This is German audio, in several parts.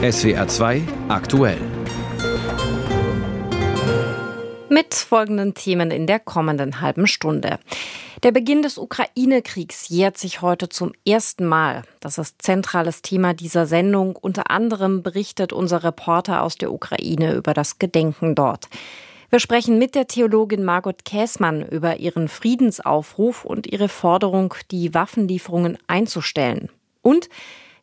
SWR 2 aktuell. Mit folgenden Themen in der kommenden halben Stunde. Der Beginn des Ukraine-Kriegs jährt sich heute zum ersten Mal. Das ist zentrales Thema dieser Sendung. Unter anderem berichtet unser Reporter aus der Ukraine über das Gedenken dort. Wir sprechen mit der Theologin Margot Käßmann über ihren Friedensaufruf und ihre Forderung, die Waffenlieferungen einzustellen. Und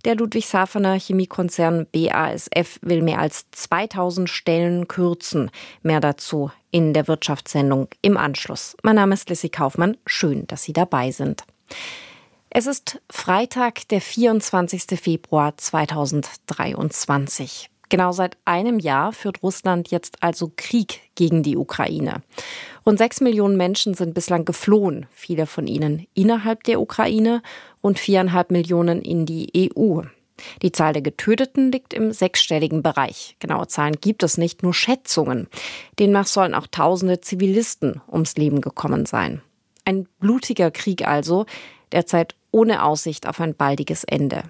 der Ludwigshafener Chemiekonzern BASF will mehr als 2000 Stellen kürzen. Mehr dazu in der Wirtschaftssendung im Anschluss. Mein Name ist Lissy Kaufmann. Schön, dass Sie dabei sind. Es ist Freitag, der 24. Februar 2023. Genau seit einem Jahr führt Russland jetzt also Krieg gegen die Ukraine. Rund sechs Millionen Menschen sind bislang geflohen, viele von ihnen innerhalb der Ukraine, rund viereinhalb Millionen in die EU. Die Zahl der Getöteten liegt im sechsstelligen Bereich. Genaue Zahlen gibt es nicht, nur Schätzungen. Demnach sollen auch tausende Zivilisten ums Leben gekommen sein. Ein blutiger Krieg also, derzeit ohne Aussicht auf ein baldiges Ende.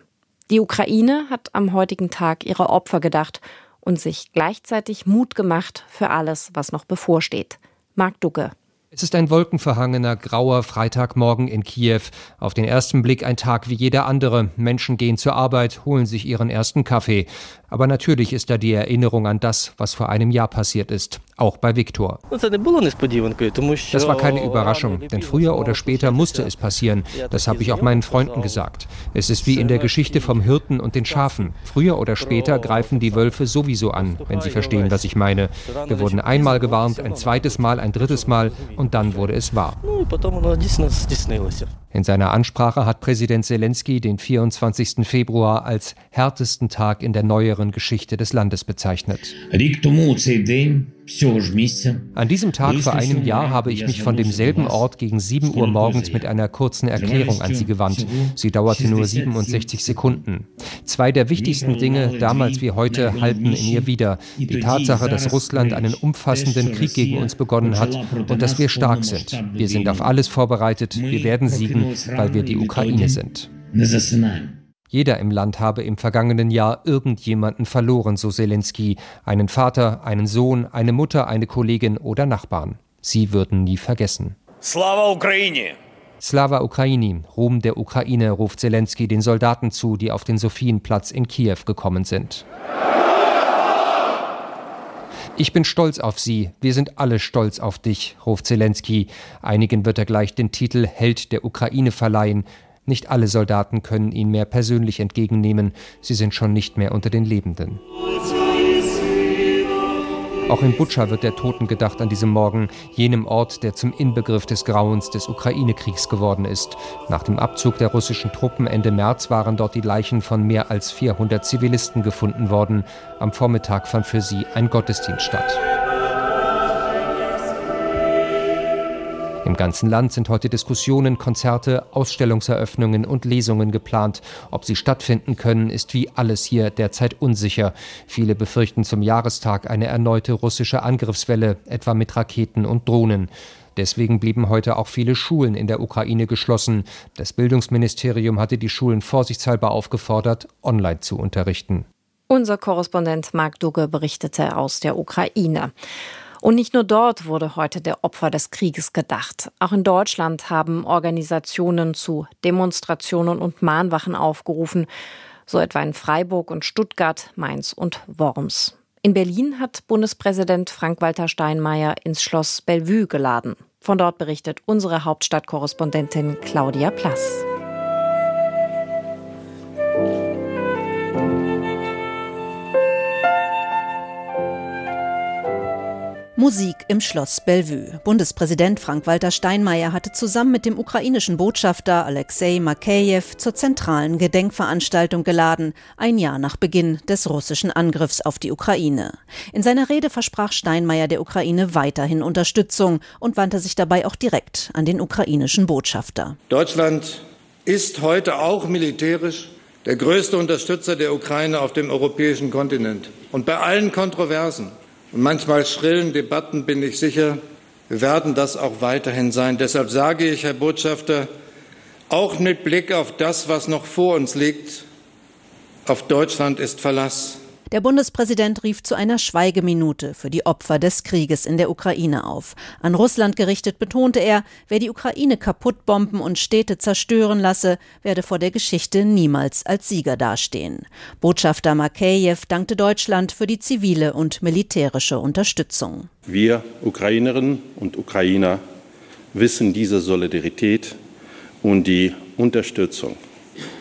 Die Ukraine hat am heutigen Tag ihre Opfer gedacht und sich gleichzeitig Mut gemacht für alles, was noch bevorsteht. Marc Ducke. Es ist ein wolkenverhangener, grauer Freitagmorgen in Kiew. Auf den ersten Blick ein Tag wie jeder andere. Menschen gehen zur Arbeit, holen sich ihren ersten Kaffee. Aber natürlich ist da die Erinnerung an das, was vor einem Jahr passiert ist auch bei Viktor. Das war keine Überraschung, denn früher oder später musste es passieren. Das habe ich auch meinen Freunden gesagt. Es ist wie in der Geschichte vom Hirten und den Schafen. Früher oder später greifen die Wölfe sowieso an, wenn sie verstehen, was ich meine. Wir wurden einmal gewarnt, ein zweites Mal, ein drittes Mal und dann wurde es wahr. In seiner Ansprache hat Präsident Zelensky den 24. Februar als härtesten Tag in der neueren Geschichte des Landes bezeichnet. An diesem Tag vor einem Jahr habe ich mich von demselben Ort gegen 7 Uhr morgens mit einer kurzen Erklärung an Sie gewandt. Sie dauerte nur 67 Sekunden. Zwei der wichtigsten Dinge, damals wie heute, halten in ihr wieder. Die Tatsache, dass Russland einen umfassenden Krieg gegen uns begonnen hat und dass wir stark sind. Wir sind auf alles vorbereitet. Wir werden siegen, weil wir die Ukraine sind. Jeder im Land habe im vergangenen Jahr irgendjemanden verloren, so Zelensky. Einen Vater, einen Sohn, eine Mutter, eine Kollegin oder Nachbarn. Sie würden nie vergessen. Slava Ukraini! Slava Ukraini, Ruhm der Ukraine, ruft Zelensky den Soldaten zu, die auf den Sophienplatz in Kiew gekommen sind. Ich bin stolz auf Sie, wir sind alle stolz auf dich, ruft Zelensky. Einigen wird er gleich den Titel Held der Ukraine verleihen. Nicht alle Soldaten können ihn mehr persönlich entgegennehmen, sie sind schon nicht mehr unter den Lebenden. Auch in Butscha wird der Toten gedacht an diesem Morgen, jenem Ort, der zum Inbegriff des Grauens des Ukraine-Kriegs geworden ist. Nach dem Abzug der russischen Truppen Ende März waren dort die Leichen von mehr als 400 Zivilisten gefunden worden. Am Vormittag fand für sie ein Gottesdienst statt. Im ganzen Land sind heute Diskussionen, Konzerte, Ausstellungseröffnungen und Lesungen geplant. Ob sie stattfinden können, ist wie alles hier derzeit unsicher. Viele befürchten zum Jahrestag eine erneute russische Angriffswelle, etwa mit Raketen und Drohnen. Deswegen blieben heute auch viele Schulen in der Ukraine geschlossen. Das Bildungsministerium hatte die Schulen vorsichtshalber aufgefordert, online zu unterrichten. Unser Korrespondent Marc Dugge berichtete aus der Ukraine. Und nicht nur dort wurde heute der Opfer des Krieges gedacht. Auch in Deutschland haben Organisationen zu Demonstrationen und Mahnwachen aufgerufen, so etwa in Freiburg und Stuttgart, Mainz und Worms. In Berlin hat Bundespräsident Frank-Walter Steinmeier ins Schloss Bellevue geladen. Von dort berichtet unsere Hauptstadtkorrespondentin Claudia Plass. Musik im Schloss Bellevue. Bundespräsident Frank-Walter Steinmeier hatte zusammen mit dem ukrainischen Botschafter Alexei Makeyev zur zentralen Gedenkveranstaltung geladen, ein Jahr nach Beginn des russischen Angriffs auf die Ukraine. In seiner Rede versprach Steinmeier der Ukraine weiterhin Unterstützung und wandte sich dabei auch direkt an den ukrainischen Botschafter. Deutschland ist heute auch militärisch der größte Unterstützer der Ukraine auf dem europäischen Kontinent. Und bei allen Kontroversen und manchmal schrillen Debatten bin ich sicher, werden das auch weiterhin sein. Deshalb sage ich, Herr Botschafter, auch mit Blick auf das, was noch vor uns liegt, auf Deutschland ist Verlass. Der Bundespräsident rief zu einer Schweigeminute für die Opfer des Krieges in der Ukraine auf. An Russland gerichtet betonte er, wer die Ukraine kaputtbomben und Städte zerstören lasse, werde vor der Geschichte niemals als Sieger dastehen. Botschafter Makeyev dankte Deutschland für die zivile und militärische Unterstützung. Wir Ukrainerinnen und Ukrainer wissen diese Solidarität und die Unterstützung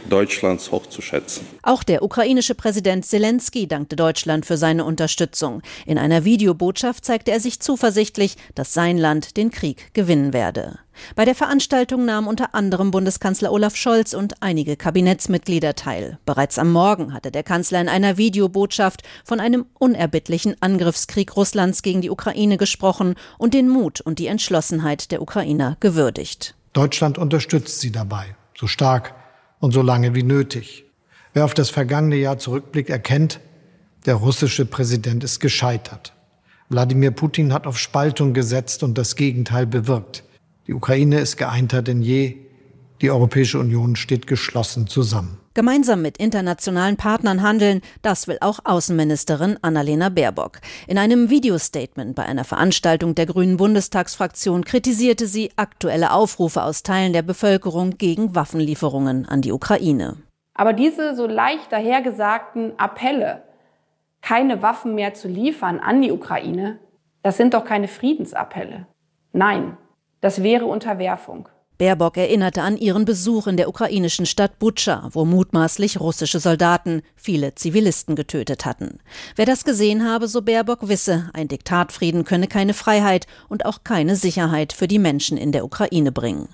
Deutschlands hochzuschätzen. Auch der ukrainische Präsident Zelensky dankte Deutschland für seine Unterstützung. In einer Videobotschaft zeigte er sich zuversichtlich, dass sein Land den Krieg gewinnen werde. Bei der Veranstaltung nahmen unter anderem Bundeskanzler Olaf Scholz und einige Kabinettsmitglieder teil. Bereits am Morgen hatte der Kanzler in einer Videobotschaft von einem unerbittlichen Angriffskrieg Russlands gegen die Ukraine gesprochen und den Mut und die Entschlossenheit der Ukrainer gewürdigt. Deutschland unterstützt sie dabei, so stark und so lange wie nötig. Wer auf das vergangene Jahr zurückblickt, erkennt, der russische Präsident ist gescheitert. Wladimir Putin hat auf Spaltung gesetzt und das Gegenteil bewirkt. Die Ukraine ist geeinter denn je. Die Europäische Union steht geschlossen zusammen. Gemeinsam mit internationalen Partnern handeln, das will auch Außenministerin Annalena Baerbock. In einem Videostatement bei einer Veranstaltung der Grünen Bundestagsfraktion kritisierte sie aktuelle Aufrufe aus Teilen der Bevölkerung gegen Waffenlieferungen an die Ukraine. Aber diese so leicht dahergesagten Appelle, keine Waffen mehr zu liefern an die Ukraine, das sind doch keine Friedensappelle. Nein, das wäre Unterwerfung. Baerbock erinnerte an ihren Besuch in der ukrainischen Stadt Butscha, wo mutmaßlich russische Soldaten viele Zivilisten getötet hatten. Wer das gesehen habe, so Baerbock wisse, ein Diktatfrieden könne keine Freiheit und auch keine Sicherheit für die Menschen in der Ukraine bringen.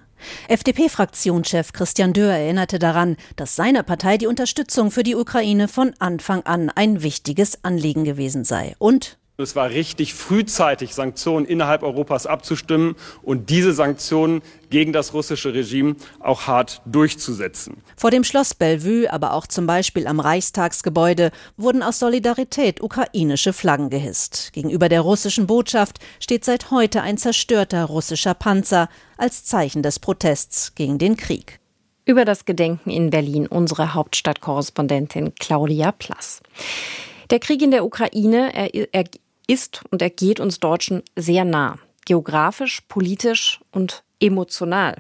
FDP-Fraktionschef Christian Dörr erinnerte daran, dass seiner Partei die Unterstützung für die Ukraine von Anfang an ein wichtiges Anliegen gewesen sei. Und es war richtig, frühzeitig Sanktionen innerhalb Europas abzustimmen und diese Sanktionen gegen das russische Regime auch hart durchzusetzen. Vor dem Schloss Bellevue, aber auch zum Beispiel am Reichstagsgebäude, wurden aus Solidarität ukrainische Flaggen gehisst. Gegenüber der russischen Botschaft steht seit heute ein zerstörter russischer Panzer als Zeichen des Protests gegen den Krieg. Über das Gedenken in Berlin unsere Hauptstadtkorrespondentin Claudia Plass. Der Krieg in der Ukraine, er, er ist und er geht uns Deutschen sehr nah. Geografisch, politisch und emotional.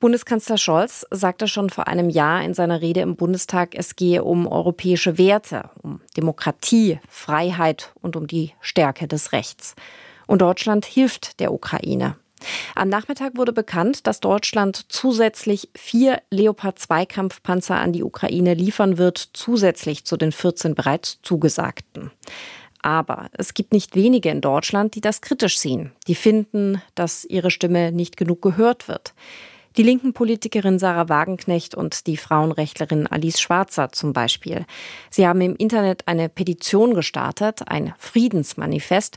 Bundeskanzler Scholz sagte schon vor einem Jahr in seiner Rede im Bundestag, es gehe um europäische Werte, um Demokratie, Freiheit und um die Stärke des Rechts. Und Deutschland hilft der Ukraine. Am Nachmittag wurde bekannt, dass Deutschland zusätzlich vier Leopard 2 Kampfpanzer an die Ukraine liefern wird, zusätzlich zu den 14 bereits zugesagten. Aber es gibt nicht wenige in Deutschland, die das kritisch sehen. Die finden, dass ihre Stimme nicht genug gehört wird. Die linken Politikerin Sarah Wagenknecht und die Frauenrechtlerin Alice Schwarzer zum Beispiel. Sie haben im Internet eine Petition gestartet, ein Friedensmanifest,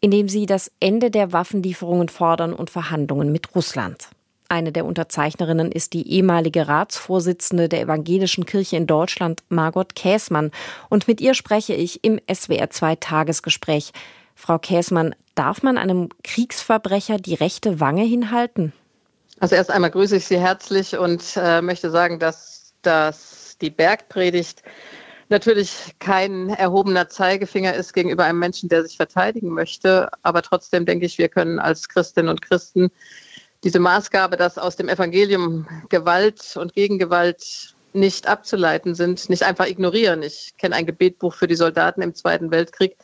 in dem sie das Ende der Waffenlieferungen fordern und Verhandlungen mit Russland. Eine der Unterzeichnerinnen ist die ehemalige Ratsvorsitzende der Evangelischen Kirche in Deutschland, Margot Käßmann. Und mit ihr spreche ich im SWR 2 Tagesgespräch. Frau Käßmann, darf man einem Kriegsverbrecher die rechte Wange hinhalten? Also erst einmal grüße ich Sie herzlich und äh, möchte sagen, dass, dass die Bergpredigt natürlich kein erhobener Zeigefinger ist gegenüber einem Menschen, der sich verteidigen möchte. Aber trotzdem denke ich, wir können als Christinnen und Christen diese Maßgabe, dass aus dem Evangelium Gewalt und Gegengewalt nicht abzuleiten sind, nicht einfach ignorieren. Ich kenne ein Gebetbuch für die Soldaten im Zweiten Weltkrieg.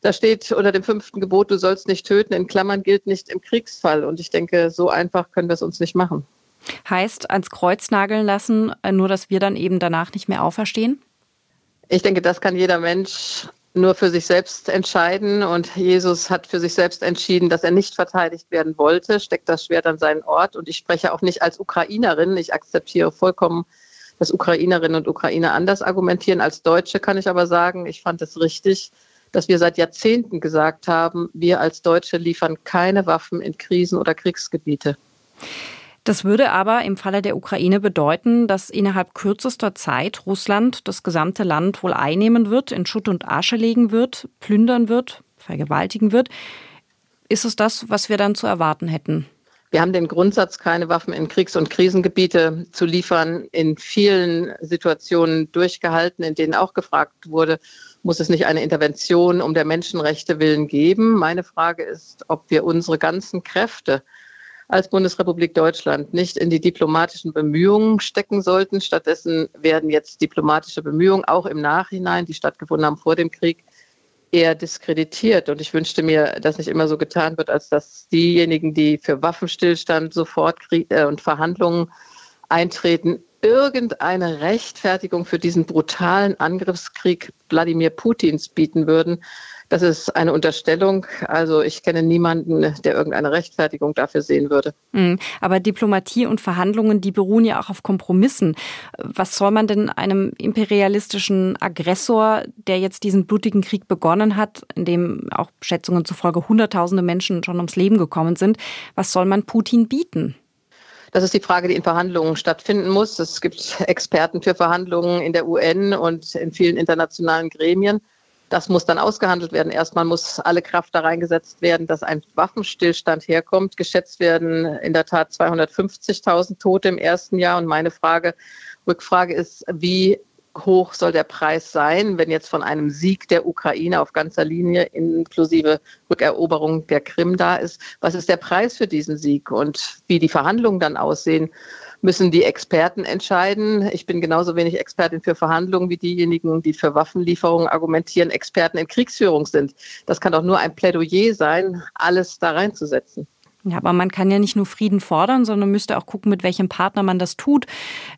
Da steht unter dem fünften Gebot, du sollst nicht töten, in Klammern gilt nicht im Kriegsfall. Und ich denke, so einfach können wir es uns nicht machen. Heißt ans Kreuz nageln lassen, äh, nur dass wir dann eben danach nicht mehr auferstehen? Ich denke, das kann jeder Mensch nur für sich selbst entscheiden. Und Jesus hat für sich selbst entschieden, dass er nicht verteidigt werden wollte, steckt das Schwert an seinen Ort. Und ich spreche auch nicht als Ukrainerin. Ich akzeptiere vollkommen, dass Ukrainerinnen und Ukrainer anders argumentieren. Als Deutsche kann ich aber sagen, ich fand es richtig, dass wir seit Jahrzehnten gesagt haben, wir als Deutsche liefern keine Waffen in Krisen- oder Kriegsgebiete. Das würde aber im Falle der Ukraine bedeuten, dass innerhalb kürzester Zeit Russland das gesamte Land wohl einnehmen wird, in Schutt und Asche legen wird, plündern wird, vergewaltigen wird. Ist es das, was wir dann zu erwarten hätten? Wir haben den Grundsatz, keine Waffen in Kriegs- und Krisengebiete zu liefern, in vielen Situationen durchgehalten, in denen auch gefragt wurde, muss es nicht eine Intervention um der Menschenrechte willen geben. Meine Frage ist, ob wir unsere ganzen Kräfte als Bundesrepublik Deutschland nicht in die diplomatischen Bemühungen stecken sollten. Stattdessen werden jetzt diplomatische Bemühungen auch im Nachhinein, die stattgefunden haben vor dem Krieg, eher diskreditiert. Und ich wünschte mir, dass nicht immer so getan wird, als dass diejenigen, die für Waffenstillstand sofort Krieg, äh, und Verhandlungen eintreten, irgendeine Rechtfertigung für diesen brutalen Angriffskrieg Wladimir Putins bieten würden. Das ist eine Unterstellung. Also ich kenne niemanden, der irgendeine Rechtfertigung dafür sehen würde. Hm, aber Diplomatie und Verhandlungen, die beruhen ja auch auf Kompromissen. Was soll man denn einem imperialistischen Aggressor, der jetzt diesen blutigen Krieg begonnen hat, in dem auch Schätzungen zufolge Hunderttausende Menschen schon ums Leben gekommen sind, was soll man Putin bieten? Das ist die Frage, die in Verhandlungen stattfinden muss. Es gibt Experten für Verhandlungen in der UN und in vielen internationalen Gremien. Das muss dann ausgehandelt werden. Erstmal muss alle Kraft da reingesetzt werden, dass ein Waffenstillstand herkommt. Geschätzt werden in der Tat 250.000 Tote im ersten Jahr. Und meine Frage, Rückfrage ist, wie hoch soll der Preis sein, wenn jetzt von einem Sieg der Ukraine auf ganzer Linie inklusive Rückeroberung der Krim da ist? Was ist der Preis für diesen Sieg und wie die Verhandlungen dann aussehen? Müssen die Experten entscheiden. Ich bin genauso wenig Expertin für Verhandlungen wie diejenigen, die für Waffenlieferungen argumentieren, Experten in Kriegsführung sind. Das kann doch nur ein Plädoyer sein, alles da reinzusetzen. Ja, aber man kann ja nicht nur Frieden fordern, sondern müsste auch gucken, mit welchem Partner man das tut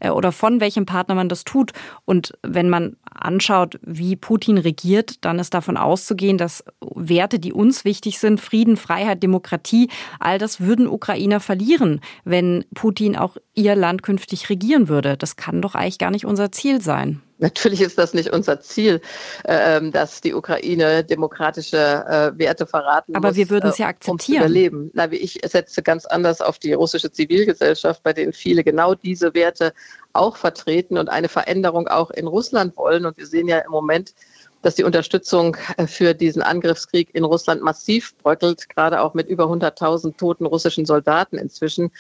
äh, oder von welchem Partner man das tut. Und wenn man anschaut, wie Putin regiert, dann ist davon auszugehen, dass Werte, die uns wichtig sind, Frieden, Freiheit, Demokratie, all das würden Ukrainer verlieren, wenn Putin auch ihr Land künftig regieren würde. Das kann doch eigentlich gar nicht unser Ziel sein. Natürlich ist das nicht unser Ziel, äh, dass die Ukraine demokratische äh, Werte verraten Aber muss, wir würden es ja akzeptieren. Um überleben. Na, ich setze ganz anders auf die russische Zivilgesellschaft, bei denen viele genau diese Werte auch vertreten und eine Veränderung auch in Russland wollen. Und wir sehen ja im Moment, dass die Unterstützung äh, für diesen Angriffskrieg in Russland massiv bröckelt, gerade auch mit über 100.000 toten russischen Soldaten inzwischen.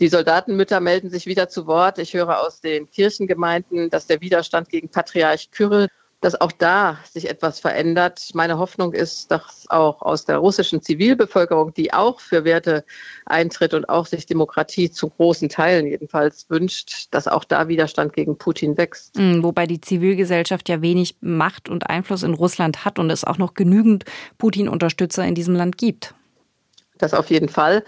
Die Soldatenmütter melden sich wieder zu Wort. Ich höre aus den Kirchengemeinden, dass der Widerstand gegen Patriarch Kyrill dass auch da sich etwas verändert. Meine Hoffnung ist, dass auch aus der russischen Zivilbevölkerung, die auch für Werte eintritt und auch sich Demokratie zu großen Teilen jedenfalls wünscht, dass auch da Widerstand gegen Putin wächst. Hm, wobei die Zivilgesellschaft ja wenig Macht und Einfluss in Russland hat und es auch noch genügend Putin-Unterstützer in diesem Land gibt. Das auf jeden Fall.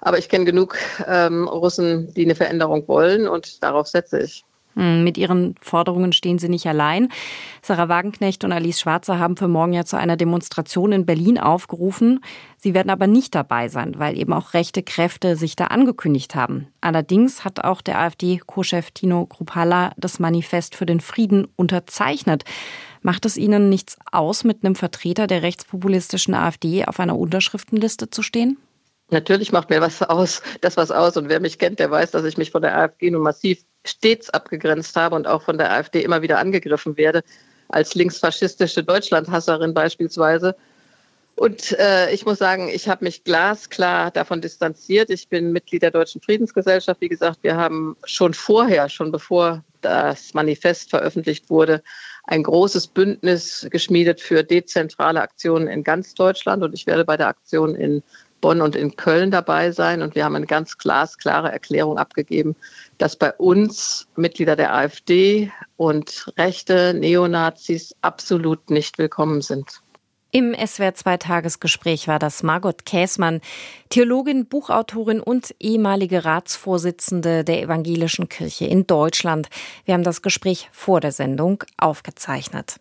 Aber ich kenne genug ähm, Russen, die eine Veränderung wollen und darauf setze ich. Hm, mit ihren Forderungen stehen sie nicht allein. Sarah Wagenknecht und Alice Schwarzer haben für morgen ja zu einer Demonstration in Berlin aufgerufen. Sie werden aber nicht dabei sein, weil eben auch rechte Kräfte sich da angekündigt haben. Allerdings hat auch der AfD-Co-Chef Tino Kruppalla das Manifest für den Frieden unterzeichnet. Macht es Ihnen nichts aus, mit einem Vertreter der rechtspopulistischen AfD auf einer Unterschriftenliste zu stehen? Natürlich macht mir was aus, das was aus. Und wer mich kennt, der weiß, dass ich mich von der AfD nun massiv stets abgegrenzt habe und auch von der AfD immer wieder angegriffen werde, als linksfaschistische Deutschlandhasserin beispielsweise. Und äh, ich muss sagen, ich habe mich glasklar davon distanziert. Ich bin Mitglied der Deutschen Friedensgesellschaft. Wie gesagt, wir haben schon vorher, schon bevor das Manifest veröffentlicht wurde, ein großes Bündnis geschmiedet für dezentrale Aktionen in ganz Deutschland. Und ich werde bei der Aktion in Bonn und in Köln dabei sein. Und wir haben eine ganz glasklare Erklärung abgegeben, dass bei uns Mitglieder der AfD und rechte Neonazis absolut nicht willkommen sind. Im SWR 2 Tagesgespräch war das Margot Käßmann, Theologin, Buchautorin und ehemalige Ratsvorsitzende der Evangelischen Kirche in Deutschland. Wir haben das Gespräch vor der Sendung aufgezeichnet.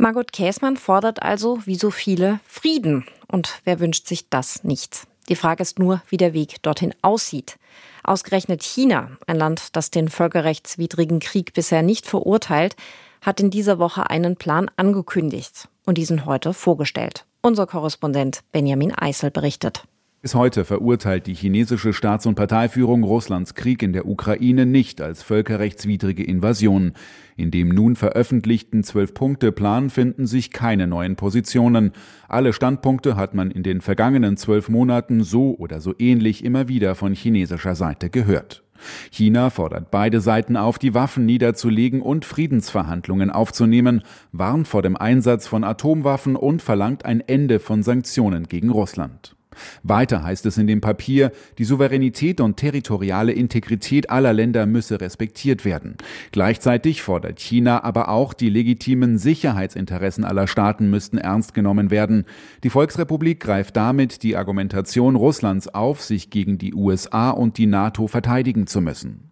Margot Käßmann fordert also, wie so viele, Frieden. Und wer wünscht sich das nicht? Die Frage ist nur, wie der Weg dorthin aussieht. Ausgerechnet China, ein Land, das den völkerrechtswidrigen Krieg bisher nicht verurteilt, hat in dieser Woche einen Plan angekündigt und diesen heute vorgestellt. Unser Korrespondent Benjamin Eisel berichtet. Bis heute verurteilt die chinesische Staats- und Parteiführung Russlands Krieg in der Ukraine nicht als völkerrechtswidrige Invasion. In dem nun veröffentlichten Zwölf-Punkte-Plan finden sich keine neuen Positionen. Alle Standpunkte hat man in den vergangenen zwölf Monaten so oder so ähnlich immer wieder von chinesischer Seite gehört. China fordert beide Seiten auf, die Waffen niederzulegen und Friedensverhandlungen aufzunehmen, warnt vor dem Einsatz von Atomwaffen und verlangt ein Ende von Sanktionen gegen Russland. Weiter heißt es in dem Papier, die Souveränität und territoriale Integrität aller Länder müsse respektiert werden. Gleichzeitig fordert China aber auch, die legitimen Sicherheitsinteressen aller Staaten müssten ernst genommen werden. Die Volksrepublik greift damit die Argumentation Russlands auf, sich gegen die USA und die NATO verteidigen zu müssen.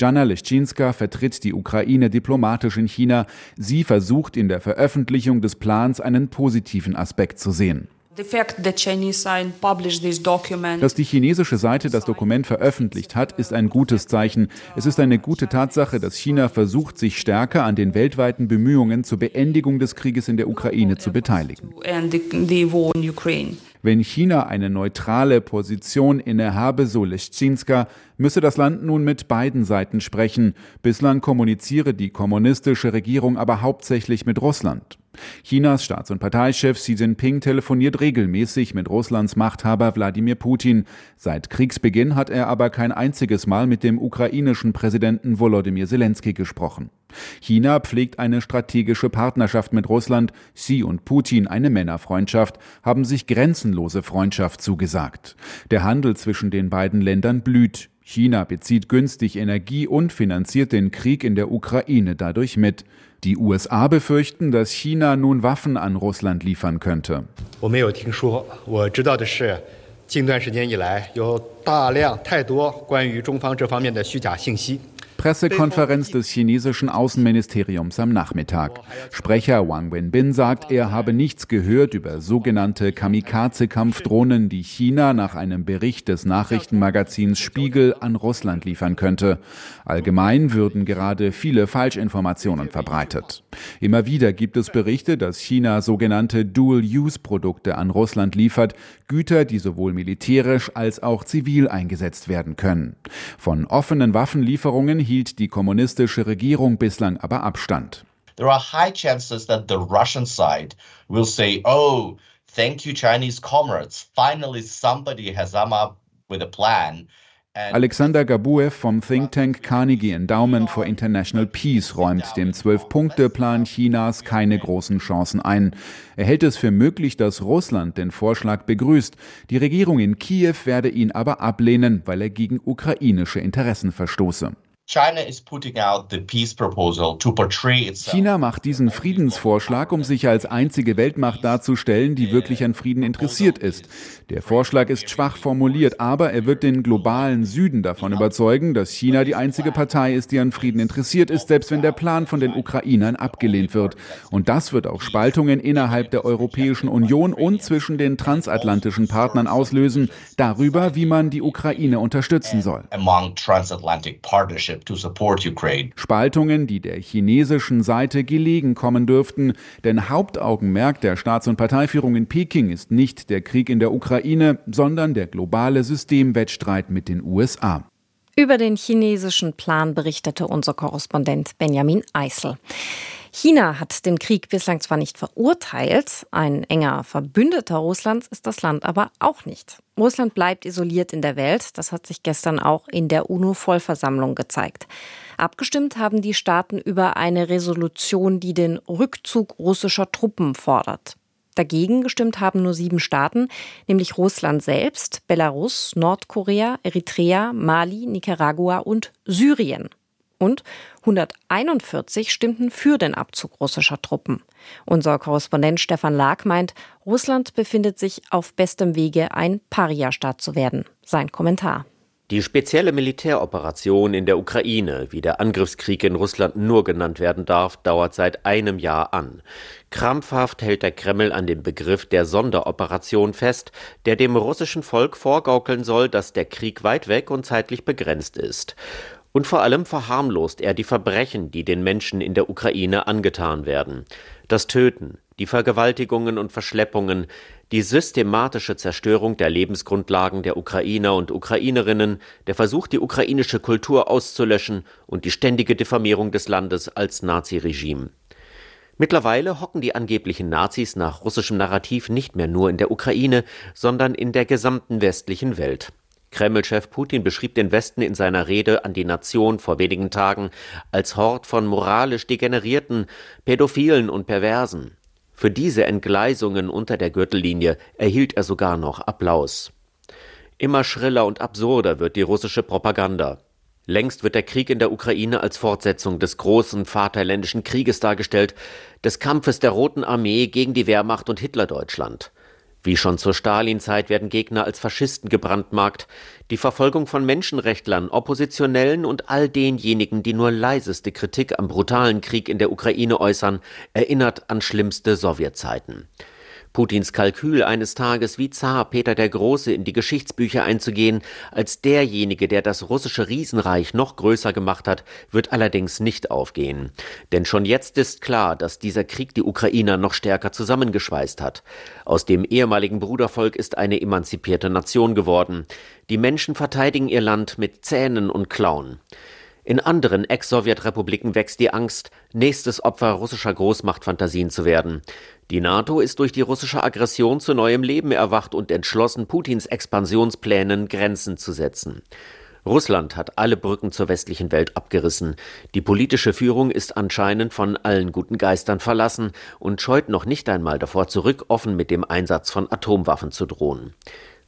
Jana Leschinska vertritt die Ukraine diplomatisch in China. Sie versucht in der Veröffentlichung des Plans einen positiven Aspekt zu sehen. Dass die chinesische Seite das Dokument veröffentlicht hat, ist ein gutes Zeichen. Es ist eine gute Tatsache, dass China versucht, sich stärker an den weltweiten Bemühungen zur Beendigung des Krieges in der Ukraine zu beteiligen. Wenn China eine neutrale Position innehabe, so Leschinska, müsse das Land nun mit beiden Seiten sprechen. Bislang kommuniziere die kommunistische Regierung aber hauptsächlich mit Russland. Chinas Staats- und Parteichef Xi Jinping telefoniert regelmäßig mit Russlands Machthaber Wladimir Putin. Seit Kriegsbeginn hat er aber kein einziges Mal mit dem ukrainischen Präsidenten Volodymyr Zelensky gesprochen. China pflegt eine strategische Partnerschaft mit Russland, Xi und Putin eine Männerfreundschaft, haben sich grenzenlose Freundschaft zugesagt. Der Handel zwischen den beiden Ländern blüht. China bezieht günstig Energie und finanziert den Krieg in der Ukraine dadurch mit. Die USA befürchten, dass China nun Waffen an Russland liefern könnte. 我 Pressekonferenz des chinesischen Außenministeriums am Nachmittag. Sprecher Wang Wenbin sagt, er habe nichts gehört über sogenannte Kamikaze-Kampfdrohnen, die China nach einem Bericht des Nachrichtenmagazins Spiegel an Russland liefern könnte. Allgemein würden gerade viele Falschinformationen verbreitet. Immer wieder gibt es Berichte, dass China sogenannte Dual-Use-Produkte an Russland liefert, Güter, die sowohl militärisch als auch zivil eingesetzt werden können. Von offenen Waffenlieferungen hielt die kommunistische Regierung bislang aber Abstand. There are high chances that the Russian side will say, "Oh, thank you Chinese comrades. Finally somebody has come up with a plan." Alexander Gabuev vom Think Tank Carnegie Endowment for International Peace räumt dem Zwölf-Punkte-Plan Chinas keine großen Chancen ein. Er hält es für möglich, dass Russland den Vorschlag begrüßt. Die Regierung in Kiew werde ihn aber ablehnen, weil er gegen ukrainische Interessen verstoße. China macht diesen Friedensvorschlag, um sich als einzige Weltmacht darzustellen, die wirklich an Frieden interessiert ist. Der Vorschlag ist schwach formuliert, aber er wird den globalen Süden davon überzeugen, dass China die einzige Partei ist, die an Frieden interessiert ist, selbst wenn der Plan von den Ukrainern abgelehnt wird. Und das wird auch Spaltungen innerhalb der Europäischen Union und zwischen den transatlantischen Partnern auslösen, darüber, wie man die Ukraine unterstützen soll. Spaltungen, die der chinesischen Seite gelegen kommen dürften, denn Hauptaugenmerk der Staats- und Parteiführung in Peking ist nicht der Krieg in der Ukraine, sondern der globale Systemwettstreit mit den USA. Über den chinesischen Plan berichtete unser Korrespondent Benjamin Eisel. China hat den Krieg bislang zwar nicht verurteilt, ein enger Verbündeter Russlands ist das Land aber auch nicht. Russland bleibt isoliert in der Welt, das hat sich gestern auch in der UNO-Vollversammlung gezeigt. Abgestimmt haben die Staaten über eine Resolution, die den Rückzug russischer Truppen fordert. Dagegen gestimmt haben nur sieben Staaten, nämlich Russland selbst, Belarus, Nordkorea, Eritrea, Mali, Nicaragua und Syrien und 141 stimmten für den Abzug russischer Truppen. Unser Korrespondent Stefan Lag meint, Russland befindet sich auf bestem Wege, ein Paria-Staat zu werden. Sein Kommentar. Die spezielle Militäroperation in der Ukraine, wie der Angriffskrieg in Russland nur genannt werden darf, dauert seit einem Jahr an. Krampfhaft hält der Kreml an dem Begriff der Sonderoperation fest, der dem russischen Volk vorgaukeln soll, dass der Krieg weit weg und zeitlich begrenzt ist. Und vor allem verharmlost er die Verbrechen, die den Menschen in der Ukraine angetan werden. Das Töten, die Vergewaltigungen und Verschleppungen, die systematische Zerstörung der Lebensgrundlagen der Ukrainer und Ukrainerinnen, der Versuch, die ukrainische Kultur auszulöschen und die ständige Diffamierung des Landes als Naziregime. Mittlerweile hocken die angeblichen Nazis nach russischem Narrativ nicht mehr nur in der Ukraine, sondern in der gesamten westlichen Welt. Kreml-Chef Putin beschrieb den Westen in seiner Rede an die Nation vor wenigen Tagen als Hort von moralisch Degenerierten, Pädophilen und Perversen. Für diese Entgleisungen unter der Gürtellinie erhielt er sogar noch Applaus. Immer schriller und absurder wird die russische Propaganda. Längst wird der Krieg in der Ukraine als Fortsetzung des großen Vaterländischen Krieges dargestellt, des Kampfes der Roten Armee gegen die Wehrmacht und Hitlerdeutschland. Wie schon zur Stalinzeit werden Gegner als Faschisten gebrandmarkt. Die Verfolgung von Menschenrechtlern, Oppositionellen und all denjenigen, die nur leiseste Kritik am brutalen Krieg in der Ukraine äußern, erinnert an schlimmste Sowjetzeiten. Putins Kalkül eines Tages wie Zar Peter der Große in die Geschichtsbücher einzugehen, als derjenige, der das russische Riesenreich noch größer gemacht hat, wird allerdings nicht aufgehen. Denn schon jetzt ist klar, dass dieser Krieg die Ukrainer noch stärker zusammengeschweißt hat. Aus dem ehemaligen Brudervolk ist eine emanzipierte Nation geworden. Die Menschen verteidigen ihr Land mit Zähnen und Klauen. In anderen Ex-Sowjetrepubliken wächst die Angst, nächstes Opfer russischer Großmachtfantasien zu werden. Die NATO ist durch die russische Aggression zu neuem Leben erwacht und entschlossen, Putins Expansionsplänen Grenzen zu setzen. Russland hat alle Brücken zur westlichen Welt abgerissen. Die politische Führung ist anscheinend von allen guten Geistern verlassen und scheut noch nicht einmal davor zurück, offen mit dem Einsatz von Atomwaffen zu drohen.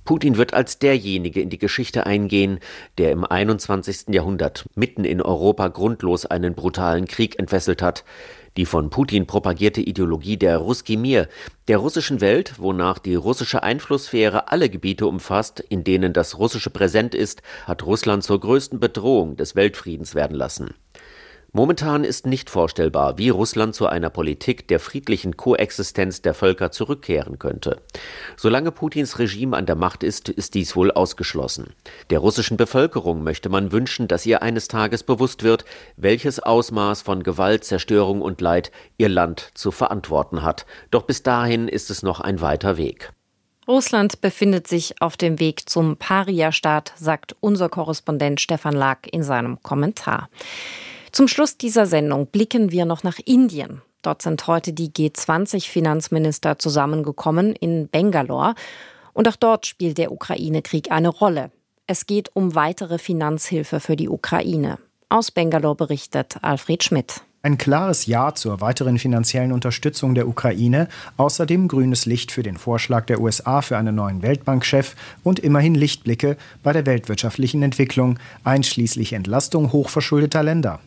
Putin wird als derjenige in die Geschichte eingehen, der im 21. Jahrhundert mitten in Europa grundlos einen brutalen Krieg entfesselt hat, die von Putin propagierte Ideologie der Ruski Mir, der russischen Welt, wonach die russische Einflusssphäre alle Gebiete umfasst, in denen das Russische präsent ist, hat Russland zur größten Bedrohung des Weltfriedens werden lassen. Momentan ist nicht vorstellbar, wie Russland zu einer Politik der friedlichen Koexistenz der Völker zurückkehren könnte. Solange Putins Regime an der Macht ist, ist dies wohl ausgeschlossen. Der russischen Bevölkerung möchte man wünschen, dass ihr eines Tages bewusst wird, welches Ausmaß von Gewalt, Zerstörung und Leid ihr Land zu verantworten hat. Doch bis dahin ist es noch ein weiter Weg. Russland befindet sich auf dem Weg zum Paria-Staat, sagt unser Korrespondent Stefan Lag in seinem Kommentar. Zum Schluss dieser Sendung blicken wir noch nach Indien. Dort sind heute die G20-Finanzminister zusammengekommen in Bangalore. Und auch dort spielt der Ukraine-Krieg eine Rolle. Es geht um weitere Finanzhilfe für die Ukraine. Aus Bangalore berichtet Alfred Schmidt. Ein klares Ja zur weiteren finanziellen Unterstützung der Ukraine, außerdem grünes Licht für den Vorschlag der USA für einen neuen Weltbankchef und immerhin Lichtblicke bei der weltwirtschaftlichen Entwicklung, einschließlich Entlastung hochverschuldeter Länder.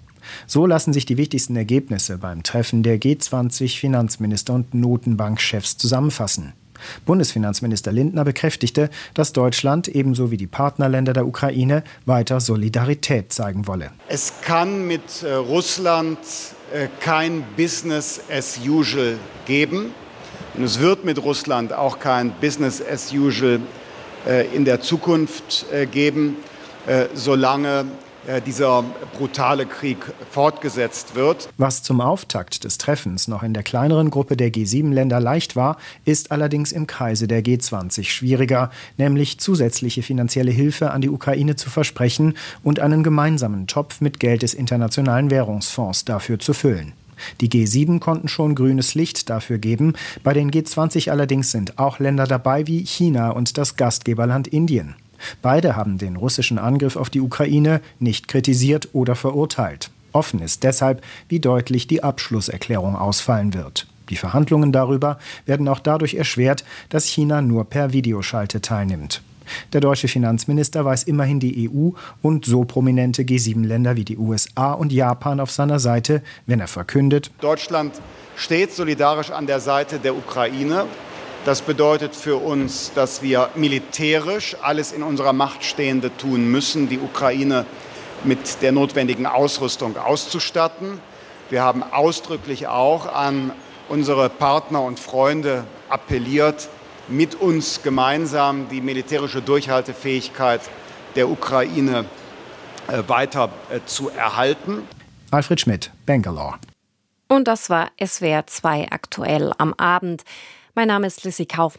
So lassen sich die wichtigsten Ergebnisse beim Treffen der G20 Finanzminister und Notenbankchefs zusammenfassen. Bundesfinanzminister Lindner bekräftigte, dass Deutschland ebenso wie die Partnerländer der Ukraine weiter Solidarität zeigen wolle. Es kann mit äh, Russland äh, kein Business as usual geben. Und es wird mit Russland auch kein Business as usual äh, in der Zukunft geben, solange dieser brutale Krieg fortgesetzt wird. Was zum Auftakt des Treffens noch in der kleineren Gruppe der G7-Länder leicht war, ist allerdings im Kreise der G20 schwieriger, nämlich zusätzliche finanzielle Hilfe an die Ukraine zu versprechen und einen gemeinsamen Topf mit Geld des Internationalen Währungsfonds dafür zu füllen. Die G7 konnten schon grünes Licht dafür geben. Bei den G20 allerdings sind auch Länder dabei wie China und das Gastgeberland Indien. Beide haben den russischen Angriff auf die Ukraine nicht kritisiert oder verurteilt. Offen ist deshalb, wie deutlich die Abschlusserklärung ausfallen wird. Die Verhandlungen darüber werden auch dadurch erschwert, dass China nur per Videoschalte teilnimmt. Der deutsche Finanzminister weiß immerhin die EU und so prominente G7-Länder wie die USA und Japan auf seiner Seite, wenn er verkündet, Deutschland steht solidarisch an der Seite der Ukraine das bedeutet für uns, dass wir militärisch alles in unserer Macht Stehende tun müssen, die Ukraine mit der notwendigen Ausrüstung auszustatten. Wir haben ausdrücklich auch an unsere Partner und Freunde appelliert, mit uns gemeinsam die militärische Durchhaltefähigkeit der Ukraine äh, weiter äh, zu erhalten. Alfred Schmidt, Bangalore. Und das war SWR 2 aktuell am Abend. Mein Name ist Lissy Kaufmann.